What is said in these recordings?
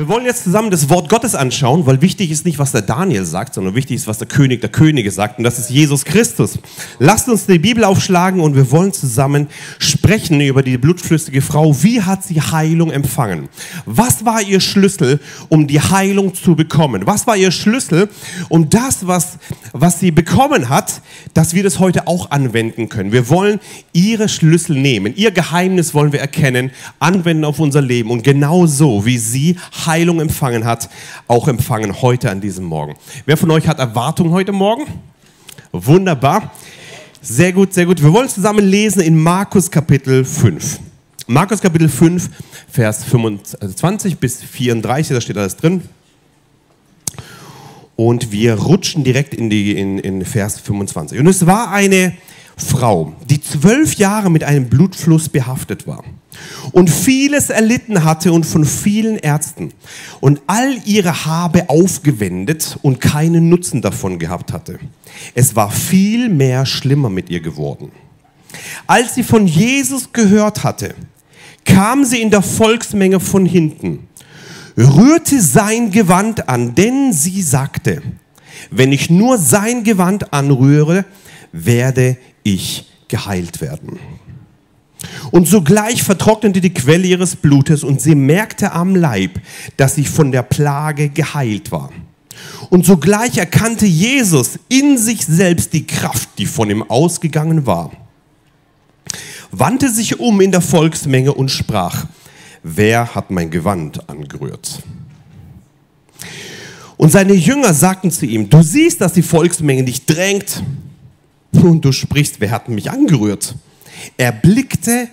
Wir wollen jetzt zusammen das Wort Gottes anschauen, weil wichtig ist nicht, was der Daniel sagt, sondern wichtig ist, was der König der Könige sagt. Und das ist Jesus Christus. Lasst uns die Bibel aufschlagen und wir wollen zusammen sprechen über die blutflüssige Frau. Wie hat sie Heilung empfangen? Was war ihr Schlüssel, um die Heilung zu bekommen? Was war ihr Schlüssel, um das, was, was sie bekommen hat, dass wir das heute auch anwenden können? Wir wollen ihre Schlüssel nehmen. Ihr Geheimnis wollen wir erkennen, anwenden auf unser Leben. Und genau so, wie sie Heilung empfangen hat, auch empfangen heute an diesem Morgen. Wer von euch hat Erwartungen heute Morgen? Wunderbar. Sehr gut, sehr gut. Wir wollen zusammen lesen in Markus Kapitel 5. Markus Kapitel 5, Vers 25 bis 34, da steht alles drin. Und wir rutschen direkt in, die, in, in Vers 25. Und es war eine Frau, die zwölf Jahre mit einem Blutfluss behaftet war und vieles erlitten hatte und von vielen Ärzten und all ihre Habe aufgewendet und keinen Nutzen davon gehabt hatte. Es war viel mehr schlimmer mit ihr geworden. Als sie von Jesus gehört hatte, kam sie in der Volksmenge von hinten, rührte sein Gewand an, denn sie sagte, wenn ich nur sein Gewand anrühre, werde ich geheilt werden. Und sogleich vertrocknete die Quelle ihres Blutes und sie merkte am Leib, dass sie von der Plage geheilt war. Und sogleich erkannte Jesus in sich selbst die Kraft, die von ihm ausgegangen war, wandte sich um in der Volksmenge und sprach, wer hat mein Gewand angerührt? Und seine Jünger sagten zu ihm, du siehst, dass die Volksmenge dich drängt und du sprichst, wer hat mich angerührt? Er blickte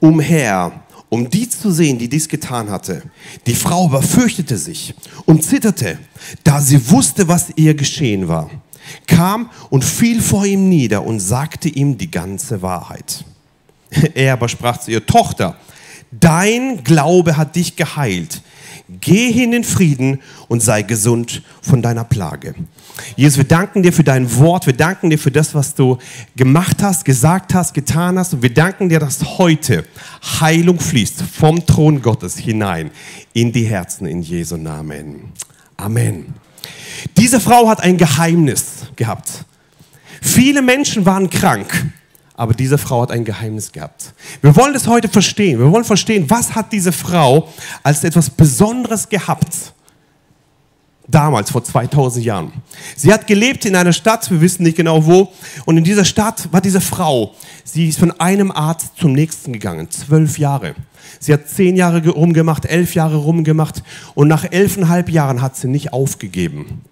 umher, um die zu sehen, die dies getan hatte. Die Frau aber fürchtete sich und zitterte, da sie wusste, was ihr geschehen war, kam und fiel vor ihm nieder und sagte ihm die ganze Wahrheit. Er aber sprach zu ihr, Tochter, dein Glaube hat dich geheilt. Geh hin in Frieden und sei gesund von deiner Plage. Jesus, wir danken dir für dein Wort. Wir danken dir für das, was du gemacht hast, gesagt hast, getan hast. Und wir danken dir, dass heute Heilung fließt vom Thron Gottes hinein in die Herzen in Jesu Namen. Amen. Diese Frau hat ein Geheimnis gehabt. Viele Menschen waren krank. Aber diese Frau hat ein Geheimnis gehabt. Wir wollen das heute verstehen. Wir wollen verstehen, was hat diese Frau als etwas Besonderes gehabt? Damals, vor 2000 Jahren. Sie hat gelebt in einer Stadt, wir wissen nicht genau wo. Und in dieser Stadt war diese Frau. Sie ist von einem Arzt zum nächsten gegangen. Zwölf Jahre. Sie hat zehn Jahre rumgemacht, elf Jahre rumgemacht. Und nach elfeinhalb Jahren hat sie nicht aufgegeben.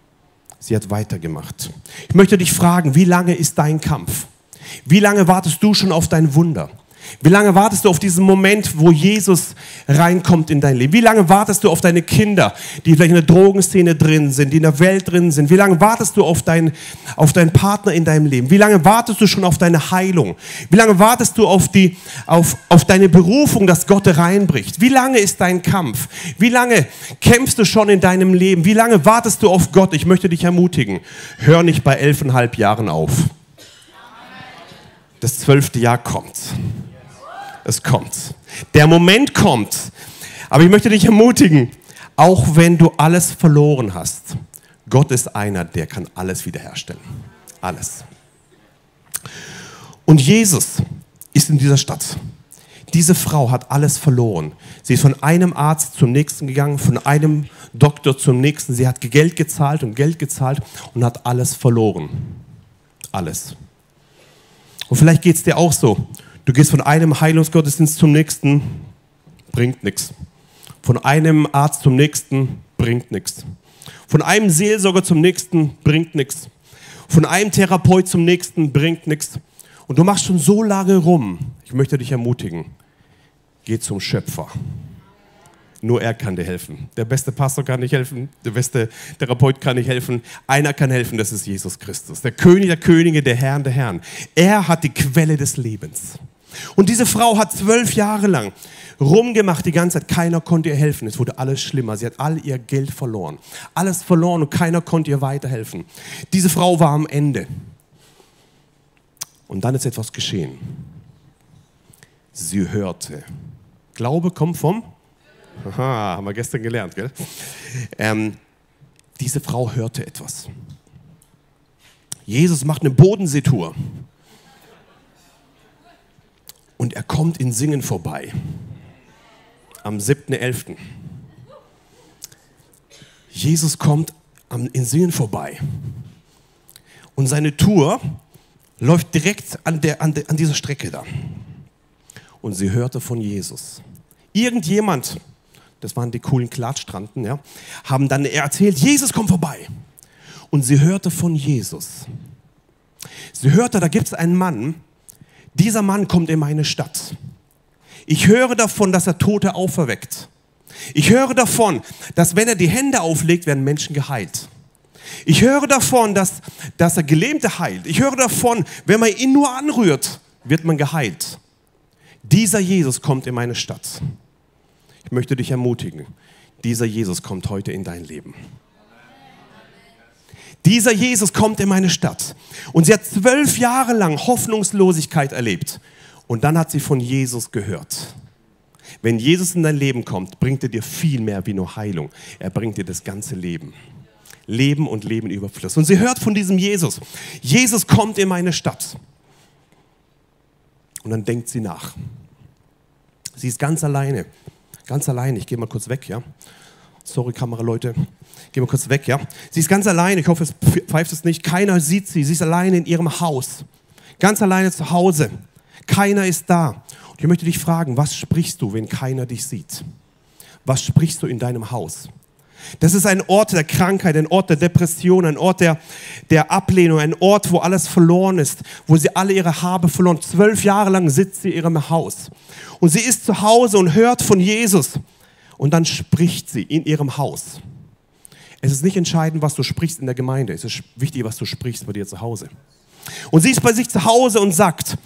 Sie hat weitergemacht. Ich möchte dich fragen, wie lange ist dein Kampf? Wie lange wartest du schon auf dein Wunder? Wie lange wartest du auf diesen Moment, wo Jesus reinkommt in dein Leben? Wie lange wartest du auf deine Kinder, die vielleicht in der Drogenszene drin sind, die in der Welt drin sind? Wie lange wartest du auf, dein, auf deinen Partner in deinem Leben? Wie lange wartest du schon auf deine Heilung? Wie lange wartest du auf, die, auf, auf deine Berufung, dass Gott reinbricht? Wie lange ist dein Kampf? Wie lange kämpfst du schon in deinem Leben? Wie lange wartest du auf Gott? Ich möchte dich ermutigen, hör nicht bei elfeinhalb Jahren auf das zwölfte Jahr kommt. Es kommt. Der Moment kommt. Aber ich möchte dich ermutigen, auch wenn du alles verloren hast, Gott ist einer, der kann alles wiederherstellen. Alles. Und Jesus ist in dieser Stadt. Diese Frau hat alles verloren. Sie ist von einem Arzt zum nächsten gegangen, von einem Doktor zum nächsten. Sie hat Geld gezahlt und Geld gezahlt und hat alles verloren. Alles. Und vielleicht geht es dir auch so. Du gehst von einem Heilungsgottesdienst zum nächsten, bringt nichts. Von einem Arzt zum nächsten, bringt nichts. Von einem Seelsorger zum nächsten, bringt nichts. Von einem Therapeut zum nächsten, bringt nichts. Und du machst schon so lange rum. Ich möchte dich ermutigen. Geh zum Schöpfer. Nur er kann dir helfen. Der beste Pastor kann nicht helfen, der beste Therapeut kann nicht helfen. Einer kann helfen, das ist Jesus Christus. Der König der Könige, der Herr der Herren. Er hat die Quelle des Lebens. Und diese Frau hat zwölf Jahre lang rumgemacht die ganze Zeit. Keiner konnte ihr helfen. Es wurde alles schlimmer. Sie hat all ihr Geld verloren. Alles verloren und keiner konnte ihr weiterhelfen. Diese Frau war am Ende. Und dann ist etwas geschehen. Sie hörte. Glaube kommt vom Aha, haben wir gestern gelernt, gell? Ähm, diese Frau hörte etwas. Jesus macht eine Bodenseetour. Und er kommt in Singen vorbei. Am 7.11. Jesus kommt in Singen vorbei. Und seine Tour läuft direkt an, der, an, der, an dieser Strecke da. Und sie hörte von Jesus. Irgendjemand, das waren die coolen Klatschstranten, ja, haben dann erzählt, Jesus kommt vorbei. Und sie hörte von Jesus. Sie hörte, da gibt es einen Mann, dieser Mann kommt in meine Stadt. Ich höre davon, dass er Tote auferweckt. Ich höre davon, dass wenn er die Hände auflegt, werden Menschen geheilt. Ich höre davon, dass, dass er Gelähmte heilt. Ich höre davon, wenn man ihn nur anrührt, wird man geheilt. Dieser Jesus kommt in meine Stadt. Ich möchte dich ermutigen, dieser Jesus kommt heute in dein Leben. Dieser Jesus kommt in meine Stadt. Und sie hat zwölf Jahre lang Hoffnungslosigkeit erlebt. Und dann hat sie von Jesus gehört. Wenn Jesus in dein Leben kommt, bringt er dir viel mehr wie nur Heilung. Er bringt dir das ganze Leben. Leben und Leben Überfluss. Und sie hört von diesem Jesus. Jesus kommt in meine Stadt. Und dann denkt sie nach. Sie ist ganz alleine. Ganz alleine. Ich gehe mal kurz weg, ja. Sorry, Kameraleute. Geh mal kurz weg, ja. Sie ist ganz alleine. Ich hoffe, es pfeift es nicht. Keiner sieht sie. Sie ist alleine in ihrem Haus. Ganz alleine zu Hause. Keiner ist da. Und ich möchte dich fragen, was sprichst du, wenn keiner dich sieht? Was sprichst du in deinem Haus? Das ist ein Ort der Krankheit, ein Ort der Depression, ein Ort der, der Ablehnung, ein Ort, wo alles verloren ist, wo sie alle ihre Habe verloren. Zwölf Jahre lang sitzt sie in ihrem Haus. Und sie ist zu Hause und hört von Jesus. Und dann spricht sie in ihrem Haus. Es ist nicht entscheidend, was du sprichst in der Gemeinde. Es ist wichtig, was du sprichst bei dir zu Hause. Und sie ist bei sich zu Hause und sagt,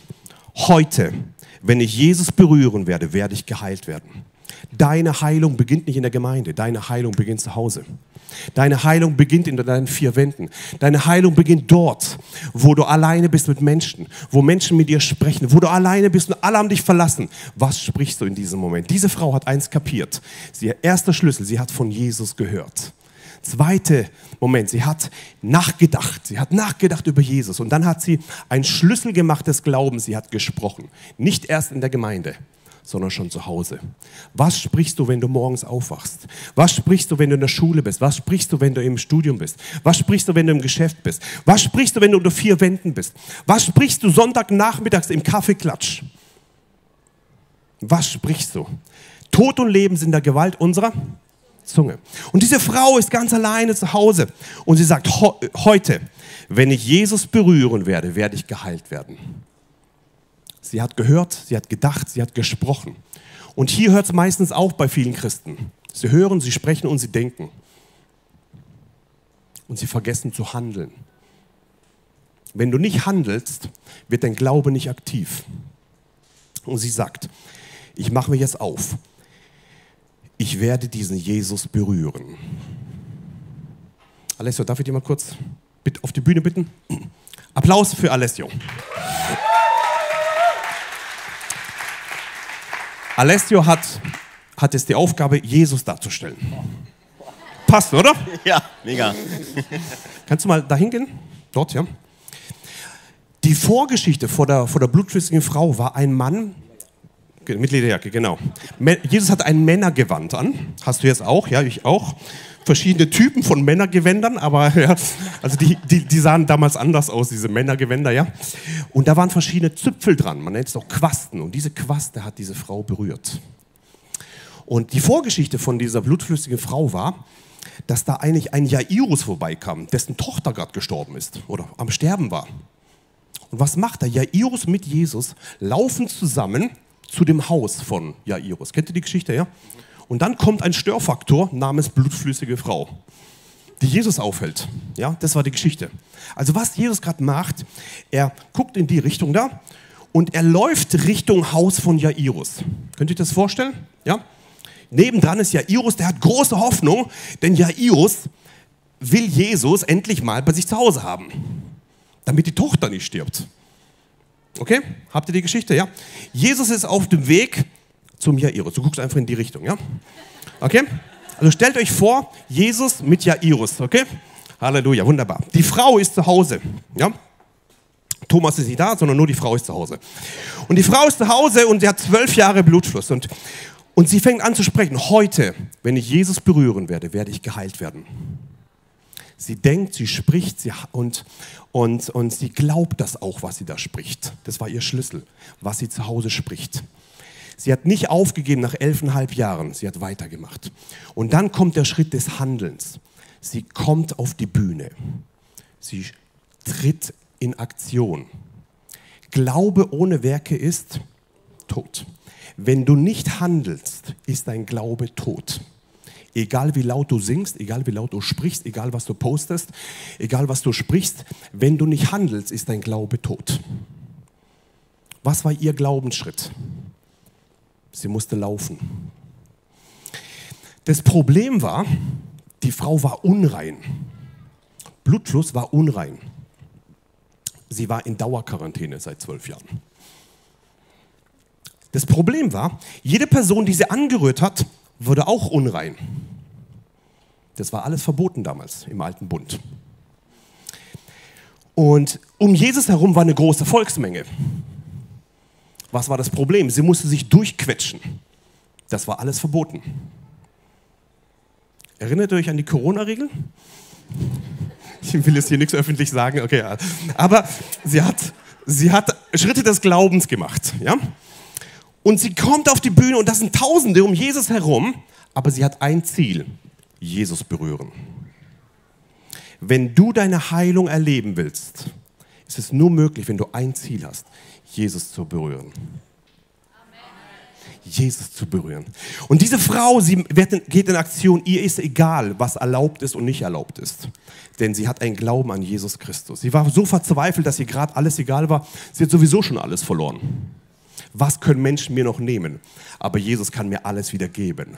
heute, wenn ich Jesus berühren werde, werde ich geheilt werden. Deine Heilung beginnt nicht in der Gemeinde, deine Heilung beginnt zu Hause. Deine Heilung beginnt in deinen vier Wänden. Deine Heilung beginnt dort, wo du alleine bist mit Menschen, wo Menschen mit dir sprechen, wo du alleine bist und alle haben dich verlassen. Was sprichst du in diesem Moment? Diese Frau hat eins kapiert. Sie, erster Schlüssel, sie hat von Jesus gehört. Zweite Moment, sie hat nachgedacht. Sie hat nachgedacht über Jesus und dann hat sie einen Schlüssel gemacht des Glaubens. Sie hat gesprochen. Nicht erst in der Gemeinde, sondern schon zu Hause. Was sprichst du, wenn du morgens aufwachst? Was sprichst du, wenn du in der Schule bist? Was sprichst du, wenn du im Studium bist? Was sprichst du, wenn du im Geschäft bist? Was sprichst du, wenn du unter vier Wänden bist? Was sprichst du Sonntagnachmittags im Kaffeeklatsch? Was sprichst du? Tod und Leben sind der Gewalt unserer Zunge. Und diese Frau ist ganz alleine zu Hause und sie sagt, heute, wenn ich Jesus berühren werde, werde ich geheilt werden. Sie hat gehört, sie hat gedacht, sie hat gesprochen. Und hier hört es meistens auch bei vielen Christen. Sie hören, sie sprechen und sie denken. Und sie vergessen zu handeln. Wenn du nicht handelst, wird dein Glaube nicht aktiv. Und sie sagt, ich mache mir jetzt auf. Ich werde diesen Jesus berühren. Alessio, darf ich dir mal kurz auf die Bühne bitten? Applaus für Alessio. Alessio hat, hat jetzt die Aufgabe, Jesus darzustellen. Passt, oder? Ja, mega. Kannst du mal dahin gehen? Dort, ja. Die Vorgeschichte vor der, vor der blutflüssigen Frau war ein Mann, mit Lederjacke, genau. Jesus hat ein Männergewand an. Hast du jetzt auch? Ja, ich auch. Verschiedene Typen von Männergewändern, aber ja, also die, die, die sahen damals anders aus, diese Männergewänder, ja. Und da waren verschiedene Zipfel dran, man nennt es auch Quasten. Und diese Quaste hat diese Frau berührt. Und die Vorgeschichte von dieser blutflüssigen Frau war, dass da eigentlich ein Jairus vorbeikam, dessen Tochter gerade gestorben ist oder am Sterben war. Und was macht er? Jairus mit Jesus laufen zusammen zu dem Haus von Jairus. Kennt ihr die Geschichte, ja? Und dann kommt ein Störfaktor namens blutflüssige Frau, die Jesus aufhält. Ja, das war die Geschichte. Also was Jesus gerade macht, er guckt in die Richtung da und er läuft Richtung Haus von Jairus. Könnt ihr das vorstellen? Ja? Nebendran ist Jairus, der hat große Hoffnung, denn Jairus will Jesus endlich mal bei sich zu Hause haben, damit die Tochter nicht stirbt. Okay? Habt ihr die Geschichte, ja? Jesus ist auf dem Weg zum Jairus. Du guckst einfach in die Richtung, ja? Okay? Also stellt euch vor, Jesus mit Jairus, okay? Halleluja, wunderbar. Die Frau ist zu Hause, ja? Thomas ist nicht da, sondern nur die Frau ist zu Hause. Und die Frau ist zu Hause und sie hat zwölf Jahre Blutfluss. Und, und sie fängt an zu sprechen. Heute, wenn ich Jesus berühren werde, werde ich geheilt werden. Sie denkt, sie spricht sie, und, und, und sie glaubt das auch, was sie da spricht. Das war ihr Schlüssel, was sie zu Hause spricht. Sie hat nicht aufgegeben nach elfeinhalb Jahren, sie hat weitergemacht. Und dann kommt der Schritt des Handelns. Sie kommt auf die Bühne. Sie tritt in Aktion. Glaube ohne Werke ist tot. Wenn du nicht handelst, ist dein Glaube tot. Egal wie laut du singst, egal wie laut du sprichst, egal was du postest, egal was du sprichst, wenn du nicht handelst, ist dein Glaube tot. Was war ihr Glaubensschritt? Sie musste laufen. Das Problem war, die Frau war unrein. Blutfluss war unrein. Sie war in Dauerquarantäne seit zwölf Jahren. Das Problem war, jede Person, die sie angerührt hat, wurde auch unrein. Das war alles verboten damals im alten Bund. Und um Jesus herum war eine große Volksmenge. Was war das Problem? Sie musste sich durchquetschen. Das war alles verboten. Erinnert ihr euch an die Corona-Regeln? Ich will jetzt hier nichts öffentlich sagen, okay. Aber sie hat, sie hat Schritte des Glaubens gemacht. Ja? Und sie kommt auf die Bühne und das sind Tausende um Jesus herum, aber sie hat ein Ziel, Jesus berühren. Wenn du deine Heilung erleben willst, ist es nur möglich, wenn du ein Ziel hast, Jesus zu berühren. Jesus zu berühren. Und diese Frau, sie geht in Aktion, ihr ist egal, was erlaubt ist und nicht erlaubt ist. Denn sie hat einen Glauben an Jesus Christus. Sie war so verzweifelt, dass ihr gerade alles egal war. Sie hat sowieso schon alles verloren. Was können Menschen mir noch nehmen? Aber Jesus kann mir alles wieder geben.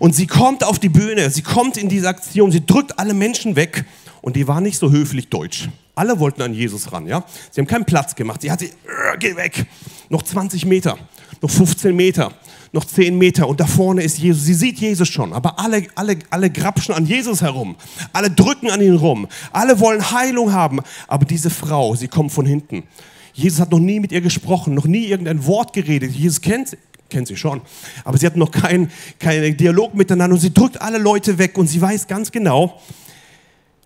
Und sie kommt auf die Bühne, sie kommt in diese Aktion, sie drückt alle Menschen weg und die war nicht so höflich deutsch. Alle wollten an Jesus ran, ja? Sie haben keinen Platz gemacht. Sie hat sie, äh, geh weg. Noch 20 Meter, noch 15 Meter, noch 10 Meter und da vorne ist Jesus. Sie sieht Jesus schon, aber alle, alle, alle grapschen an Jesus herum. Alle drücken an ihn rum. Alle wollen Heilung haben. Aber diese Frau, sie kommt von hinten. Jesus hat noch nie mit ihr gesprochen, noch nie irgendein Wort geredet. Jesus kennt sie kennt sie schon. Aber sie hat noch keinen kein Dialog miteinander und sie drückt alle Leute weg und sie weiß ganz genau,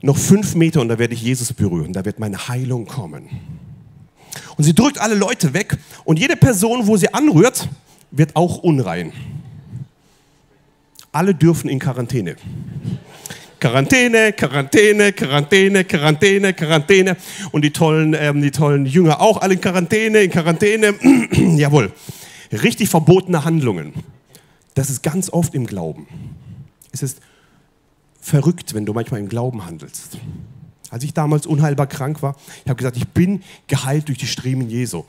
noch fünf Meter und da werde ich Jesus berühren, da wird meine Heilung kommen. Und sie drückt alle Leute weg und jede Person, wo sie anrührt, wird auch unrein. Alle dürfen in Quarantäne. Quarantäne, Quarantäne, Quarantäne, Quarantäne, Quarantäne. Und die tollen, ähm, die tollen Jünger auch alle in Quarantäne, in Quarantäne. Jawohl. Richtig verbotene Handlungen. Das ist ganz oft im Glauben. Es ist verrückt, wenn du manchmal im Glauben handelst. Als ich damals unheilbar krank war, ich habe gesagt, ich bin geheilt durch die Striemen Jesu.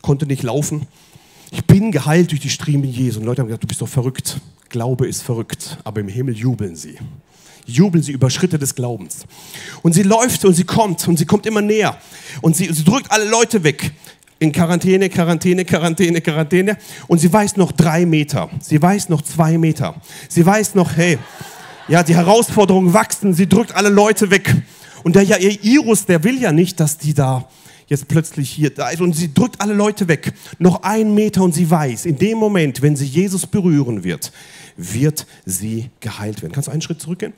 Konnte nicht laufen. Ich bin geheilt durch die Striemen Jesu. Und Leute haben gesagt, du bist doch verrückt. Glaube ist verrückt, aber im Himmel jubeln sie. Jubeln sie über Schritte des Glaubens. Und sie läuft und sie kommt und sie kommt immer näher. Und sie, sie drückt alle Leute weg. In Quarantäne, Quarantäne, Quarantäne, Quarantäne. Und sie weiß noch drei Meter. Sie weiß noch zwei Meter. Sie weiß noch, hey, ja, die Herausforderungen wachsen, sie drückt alle Leute weg. Und der Jairus, der will ja nicht, dass die da jetzt plötzlich hier da ist. Und sie drückt alle Leute weg. Noch einen Meter und sie weiß, in dem Moment, wenn sie Jesus berühren wird, wird sie geheilt werden. Kannst du einen Schritt zurückgehen?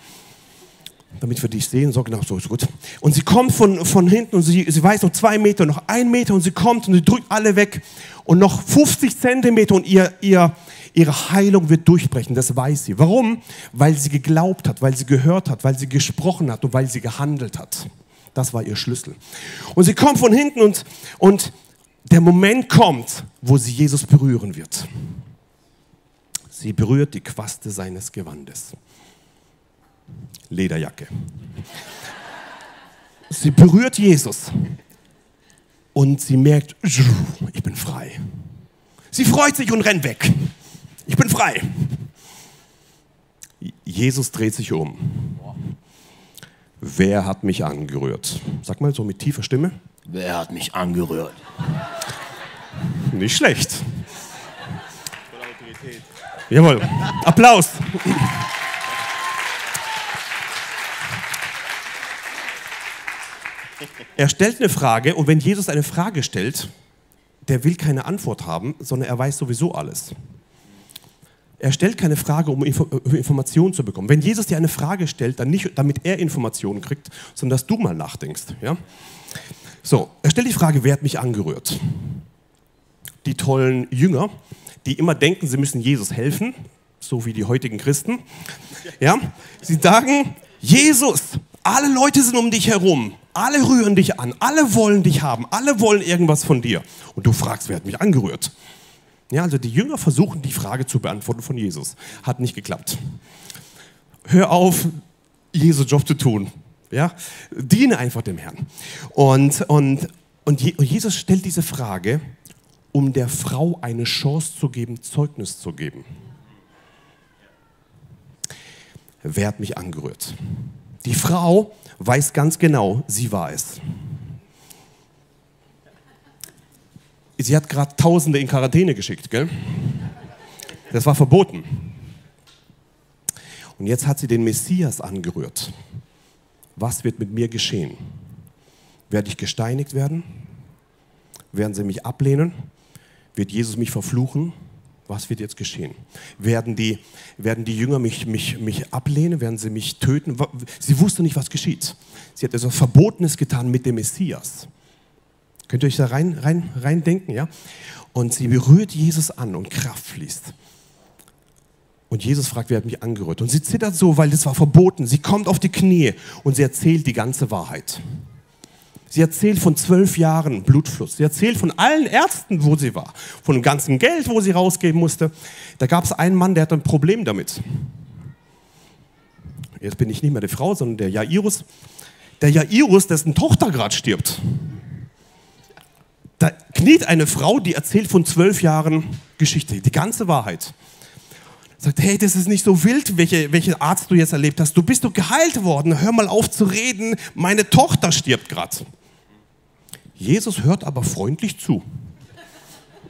damit wir dich sehen. So, genau, so ist gut. Und sie kommt von, von hinten und sie, sie weiß noch zwei Meter, noch ein Meter und sie kommt und sie drückt alle weg. Und noch 50 Zentimeter und ihr, ihr, Ihre Heilung wird durchbrechen, das weiß sie. Warum? Weil sie geglaubt hat, weil sie gehört hat, weil sie gesprochen hat und weil sie gehandelt hat. Das war ihr Schlüssel. Und sie kommt von hinten und, und der Moment kommt, wo sie Jesus berühren wird. Sie berührt die Quaste seines Gewandes. Lederjacke. Sie berührt Jesus und sie merkt, ich bin frei. Sie freut sich und rennt weg. Ich bin frei. Jesus dreht sich um. Wer hat mich angerührt? Sag mal so mit tiefer Stimme. Wer hat mich angerührt? Nicht schlecht. Jawohl. Applaus. Er stellt eine Frage und wenn Jesus eine Frage stellt, der will keine Antwort haben, sondern er weiß sowieso alles. Er stellt keine Frage, um Informationen zu bekommen. Wenn Jesus dir eine Frage stellt, dann nicht, damit er Informationen kriegt, sondern dass du mal nachdenkst. Ja? So, er stellt die Frage, wer hat mich angerührt? Die tollen Jünger, die immer denken, sie müssen Jesus helfen, so wie die heutigen Christen. Ja? Sie sagen, Jesus, alle Leute sind um dich herum. Alle rühren dich an. Alle wollen dich haben. Alle wollen irgendwas von dir. Und du fragst, wer hat mich angerührt? Ja, also die Jünger versuchen die Frage zu beantworten von Jesus. Hat nicht geklappt. Hör auf, Jesus Job zu tun. Ja, diene einfach dem Herrn. Und, und, und Jesus stellt diese Frage, um der Frau eine Chance zu geben, Zeugnis zu geben. Wer hat mich angerührt? Die Frau weiß ganz genau, sie war es. Sie hat gerade Tausende in Quarantäne geschickt, gell? Das war verboten. Und jetzt hat sie den Messias angerührt. Was wird mit mir geschehen? Werde ich gesteinigt werden? Werden sie mich ablehnen? Wird Jesus mich verfluchen? was wird jetzt geschehen? Werden die, werden die Jünger mich, mich, mich ablehnen? Werden sie mich töten? Sie wusste nicht, was geschieht. Sie hat etwas Verbotenes getan mit dem Messias. Könnt ihr euch da rein, rein, rein denken? Ja? Und sie berührt Jesus an und Kraft fließt. Und Jesus fragt, wer hat mich angerührt? Und sie zittert so, weil das war verboten. Sie kommt auf die Knie und sie erzählt die ganze Wahrheit. Sie erzählt von zwölf Jahren Blutfluss. Sie erzählt von allen Ärzten, wo sie war. Von dem ganzen Geld, wo sie rausgeben musste. Da gab es einen Mann, der hatte ein Problem damit. Jetzt bin ich nicht mehr die Frau, sondern der Jairus. Der Jairus, dessen Tochter gerade stirbt. Da kniet eine Frau, die erzählt von zwölf Jahren Geschichte, die ganze Wahrheit. Sagt, hey, das ist nicht so wild, welche, welchen Arzt du jetzt erlebt hast. Du bist doch geheilt worden. Hör mal auf zu reden. Meine Tochter stirbt gerade. Jesus hört aber freundlich zu.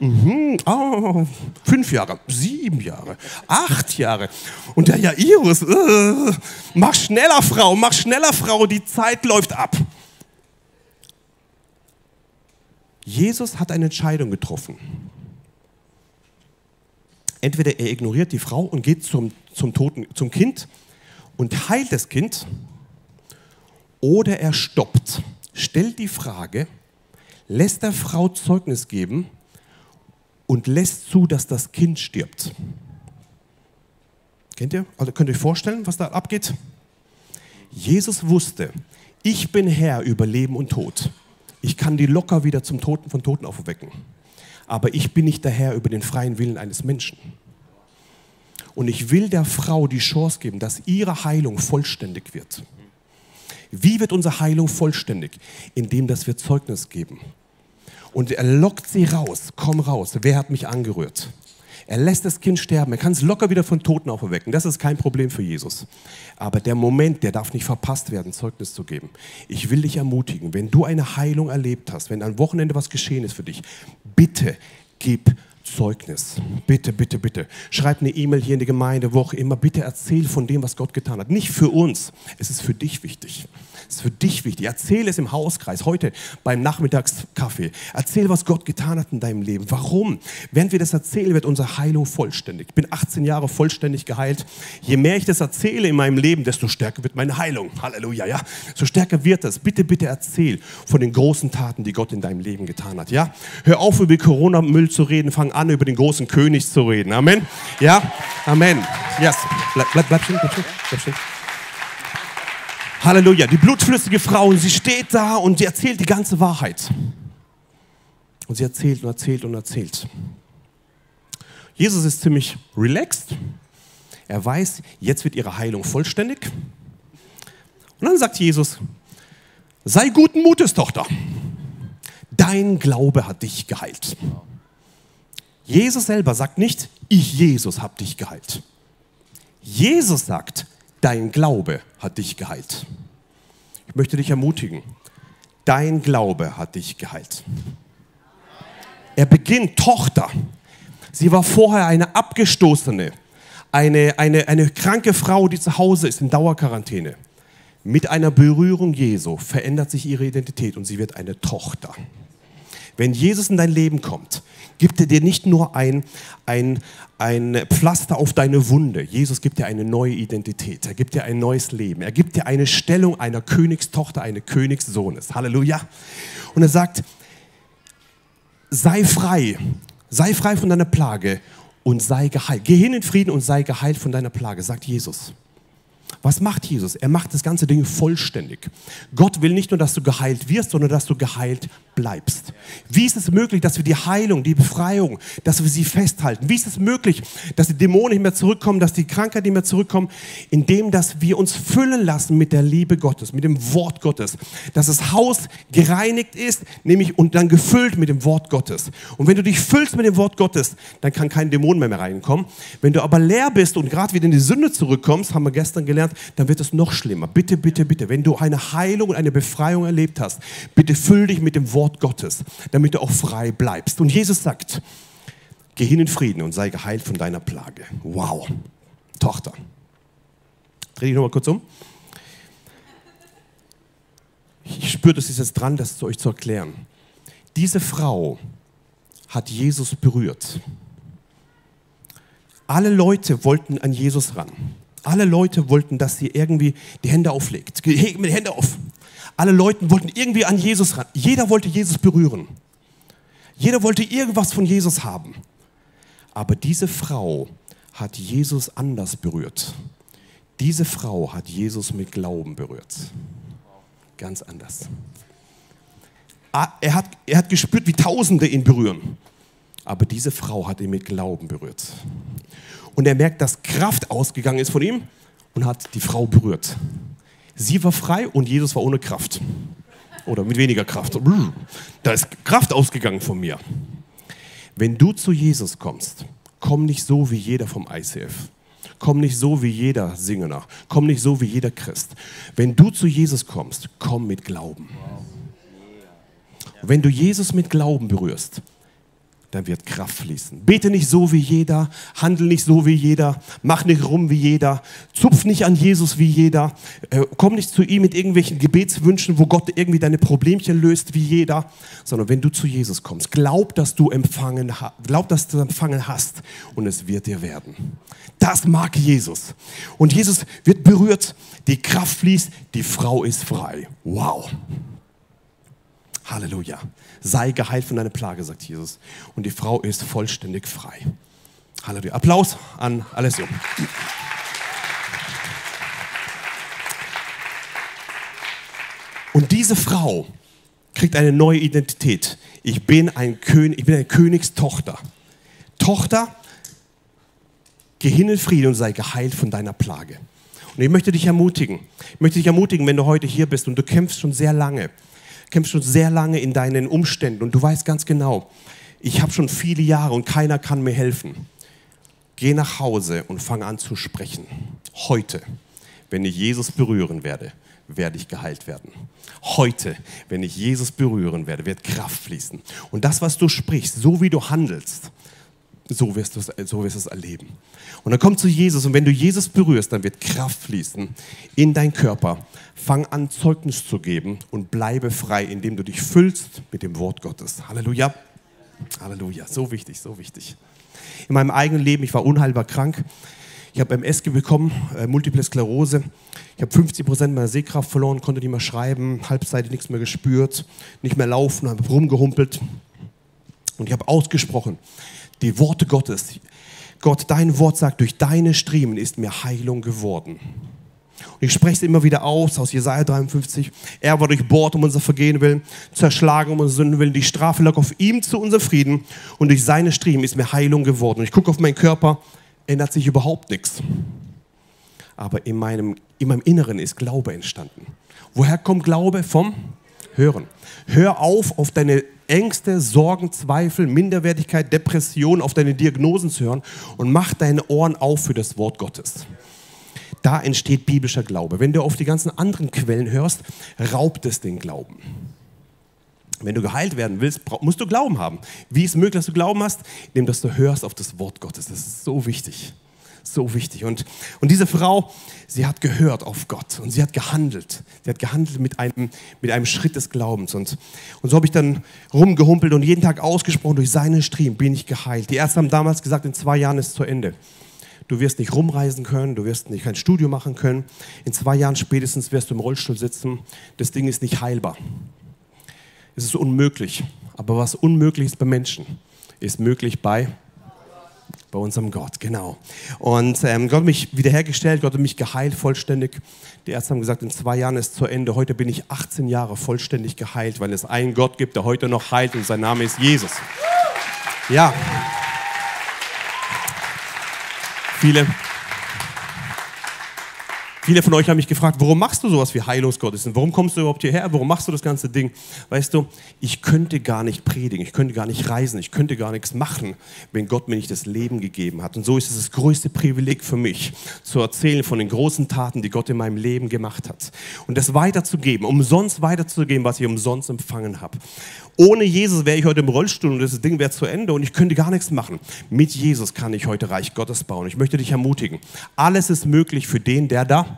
Mhm, oh, fünf Jahre, sieben Jahre, acht Jahre. Und der Jairus, äh, mach schneller, Frau, mach schneller, Frau, die Zeit läuft ab. Jesus hat eine Entscheidung getroffen. Entweder er ignoriert die Frau und geht zum, zum, Toten, zum Kind und heilt das Kind, oder er stoppt, stellt die Frage, lässt der Frau Zeugnis geben und lässt zu, dass das Kind stirbt. Kennt ihr? Also könnt ihr euch vorstellen, was da abgeht? Jesus wusste, ich bin Herr über Leben und Tod. Ich kann die locker wieder zum Toten von Toten aufwecken. Aber ich bin nicht der Herr über den freien Willen eines Menschen. Und ich will der Frau die Chance geben, dass ihre Heilung vollständig wird. Wie wird unsere Heilung vollständig? Indem, dass wir Zeugnis geben. Und er lockt sie raus. Komm raus. Wer hat mich angerührt? Er lässt das Kind sterben. Er kann es locker wieder von Toten auferwecken. Das ist kein Problem für Jesus. Aber der Moment, der darf nicht verpasst werden, Zeugnis zu geben. Ich will dich ermutigen, wenn du eine Heilung erlebt hast, wenn am Wochenende was geschehen ist für dich, bitte gib Zeugnis. Bitte, bitte, bitte. Schreib eine E-Mail hier in die Gemeinde, wo immer. Bitte erzähl von dem, was Gott getan hat. Nicht für uns. Es ist für dich wichtig. Ist für dich wichtig. Erzähl es im Hauskreis, heute beim Nachmittagskaffee. Erzähl, was Gott getan hat in deinem Leben. Warum? Während wir das erzählen, wird unsere Heilung vollständig. Ich bin 18 Jahre vollständig geheilt. Je mehr ich das erzähle in meinem Leben, desto stärker wird meine Heilung. Halleluja, ja. So stärker wird das. Bitte, bitte erzähl von den großen Taten, die Gott in deinem Leben getan hat, ja. Hör auf, über Corona-Müll zu reden. Fang an, über den großen König zu reden. Amen. Ja, Amen. Yes. Bleib, bleib, bleib stehen, bleib stehen, bleib stehen. Halleluja. Die blutflüssige Frau, und sie steht da und sie erzählt die ganze Wahrheit. Und sie erzählt und erzählt und erzählt. Jesus ist ziemlich relaxed. Er weiß, jetzt wird ihre Heilung vollständig. Und dann sagt Jesus, sei guten Mutes, Tochter. Dein Glaube hat dich geheilt. Jesus selber sagt nicht, ich Jesus habe dich geheilt. Jesus sagt, dein Glaube hat dich geheilt. Ich möchte dich ermutigen, dein Glaube hat dich geheilt. Er beginnt, Tochter, Sie war vorher eine abgestoßene, eine, eine, eine kranke Frau, die zu Hause ist in Dauerquarantäne. Mit einer Berührung Jesu verändert sich ihre Identität und sie wird eine Tochter. Wenn Jesus in dein Leben kommt, gibt er dir nicht nur ein, ein, ein Pflaster auf deine Wunde. Jesus gibt dir eine neue Identität. Er gibt dir ein neues Leben. Er gibt dir eine Stellung einer Königstochter, eines Königssohnes. Halleluja. Und er sagt, sei frei. Sei frei von deiner Plage und sei geheilt. Geh hin in Frieden und sei geheilt von deiner Plage, sagt Jesus. Was macht Jesus? Er macht das ganze Ding vollständig. Gott will nicht nur, dass du geheilt wirst, sondern dass du geheilt bleibst. Wie ist es möglich, dass wir die Heilung, die Befreiung, dass wir sie festhalten? Wie ist es möglich, dass die Dämonen nicht mehr zurückkommen, dass die Krankheit nicht mehr zurückkommen? Indem, dass wir uns füllen lassen mit der Liebe Gottes, mit dem Wort Gottes. Dass das Haus gereinigt ist, nämlich und dann gefüllt mit dem Wort Gottes. Und wenn du dich füllst mit dem Wort Gottes, dann kann kein Dämon mehr, mehr reinkommen. Wenn du aber leer bist und gerade wieder in die Sünde zurückkommst, haben wir gestern gelernt, gelernt, dann wird es noch schlimmer. Bitte, bitte, bitte, wenn du eine Heilung und eine Befreiung erlebt hast, bitte füll dich mit dem Wort Gottes, damit du auch frei bleibst. Und Jesus sagt, geh hin in Frieden und sei geheilt von deiner Plage. Wow, Tochter. Dreh dich nochmal kurz um. Ich spüre, das ist jetzt dran, das zu euch zu erklären. Diese Frau hat Jesus berührt. Alle Leute wollten an Jesus ran. Alle Leute wollten, dass sie irgendwie die Hände auflegt. Mir die Hände auf. Alle Leute wollten irgendwie an Jesus ran. Jeder wollte Jesus berühren. Jeder wollte irgendwas von Jesus haben. Aber diese Frau hat Jesus anders berührt. Diese Frau hat Jesus mit Glauben berührt. Ganz anders. Ah, er hat, er hat gespürt, wie Tausende ihn berühren. Aber diese Frau hat ihn mit Glauben berührt und er merkt, dass Kraft ausgegangen ist von ihm und hat die Frau berührt. Sie war frei und Jesus war ohne Kraft. Oder mit weniger Kraft. Da ist Kraft ausgegangen von mir. Wenn du zu Jesus kommst, komm nicht so wie jeder vom ICF. Komm nicht so wie jeder Singener. Komm nicht so wie jeder Christ. Wenn du zu Jesus kommst, komm mit Glauben. Wenn du Jesus mit Glauben berührst, dann wird Kraft fließen. Bete nicht so wie jeder, handel nicht so wie jeder, mach nicht rum wie jeder, zupf nicht an Jesus wie jeder, äh, komm nicht zu ihm mit irgendwelchen Gebetswünschen, wo Gott irgendwie deine Problemchen löst wie jeder, sondern wenn du zu Jesus kommst, glaub, dass du empfangen, glaub, dass du empfangen hast und es wird dir werden. Das mag Jesus. Und Jesus wird berührt, die Kraft fließt, die Frau ist frei. Wow. Halleluja. Sei geheilt von deiner Plage, sagt Jesus. Und die Frau ist vollständig frei. Halleluja. Applaus an Alessio. Und diese Frau kriegt eine neue Identität. Ich bin, ein König, ich bin eine Königstochter. Tochter, geh hin in Frieden und sei geheilt von deiner Plage. Und ich möchte dich ermutigen, ich möchte dich ermutigen, wenn du heute hier bist und du kämpfst schon sehr lange kämpfst schon sehr lange in deinen Umständen und du weißt ganz genau, ich habe schon viele Jahre und keiner kann mir helfen. Geh nach Hause und fang an zu sprechen. Heute, wenn ich Jesus berühren werde, werde ich geheilt werden. Heute, wenn ich Jesus berühren werde, wird Kraft fließen. Und das, was du sprichst, so wie du handelst, so wirst du es, so wirst erleben. Und dann komm zu Jesus und wenn du Jesus berührst, dann wird Kraft fließen in deinen Körper. Fang an, Zeugnis zu geben und bleibe frei, indem du dich füllst mit dem Wort Gottes. Halleluja. Halleluja. So wichtig, so wichtig. In meinem eigenen Leben, ich war unheilbar krank. Ich habe MS bekommen, äh, Multiple Sklerose. Ich habe 50 Prozent meiner Sehkraft verloren, konnte nicht mehr schreiben, halbseitig nichts mehr gespürt, nicht mehr laufen, habe rumgehumpelt. Und ich habe ausgesprochen, die Worte Gottes. Gott, dein Wort sagt, durch deine Striemen ist mir Heilung geworden. Und ich spreche es immer wieder aus, aus Jesaja 53. Er war durchbohrt um unser Vergehen willen, zerschlagen um unsere Sünden willen. Die Strafe lag auf ihm zu unserem Frieden und durch seine Striemen ist mir Heilung geworden. Und ich gucke auf meinen Körper, ändert sich überhaupt nichts. Aber in meinem, in meinem Inneren ist Glaube entstanden. Woher kommt Glaube? Vom Hören. Hör auf, auf deine Ängste, Sorgen, Zweifel, Minderwertigkeit, Depression, auf deine Diagnosen zu hören und mach deine Ohren auf für das Wort Gottes. Da entsteht biblischer Glaube. Wenn du auf die ganzen anderen Quellen hörst, raubt es den Glauben. Wenn du geheilt werden willst, musst du Glauben haben. Wie ist es möglich, dass du Glauben hast? Indem, dass du hörst auf das Wort Gottes. Das ist so wichtig. So wichtig. Und, und diese Frau, sie hat gehört auf Gott und sie hat gehandelt. Sie hat gehandelt mit einem, mit einem Schritt des Glaubens. Und, und so habe ich dann rumgehumpelt und jeden Tag ausgesprochen, durch seine Striemen bin ich geheilt. Die Ärzte haben damals gesagt, in zwei Jahren ist es zu Ende. Du wirst nicht rumreisen können, du wirst nicht kein Studio machen können. In zwei Jahren spätestens wirst du im Rollstuhl sitzen. Das Ding ist nicht heilbar. Es ist unmöglich. Aber was unmöglich ist bei Menschen, ist möglich bei bei unserem Gott, genau. Und ähm, Gott hat mich wiederhergestellt, Gott hat mich geheilt vollständig. Die Ärzte haben gesagt, in zwei Jahren ist zu Ende. Heute bin ich 18 Jahre vollständig geheilt, weil es einen Gott gibt, der heute noch heilt und sein Name ist Jesus. Ja. Viele, Viele von euch haben mich gefragt, warum machst du sowas wie Heilungsgottesdienst? Warum kommst du überhaupt hierher? Warum machst du das ganze Ding? Weißt du, ich könnte gar nicht predigen, ich könnte gar nicht reisen, ich könnte gar nichts machen, wenn Gott mir nicht das Leben gegeben hat. Und so ist es das größte Privileg für mich, zu erzählen von den großen Taten, die Gott in meinem Leben gemacht hat. Und das weiterzugeben, umsonst weiterzugeben, was ich umsonst empfangen habe. Ohne Jesus wäre ich heute im Rollstuhl und das Ding wäre zu Ende und ich könnte gar nichts machen. Mit Jesus kann ich heute Reich Gottes bauen. Ich möchte dich ermutigen. Alles ist möglich für den, der da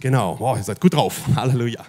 Genau, wow, ihr seid gut drauf. Halleluja.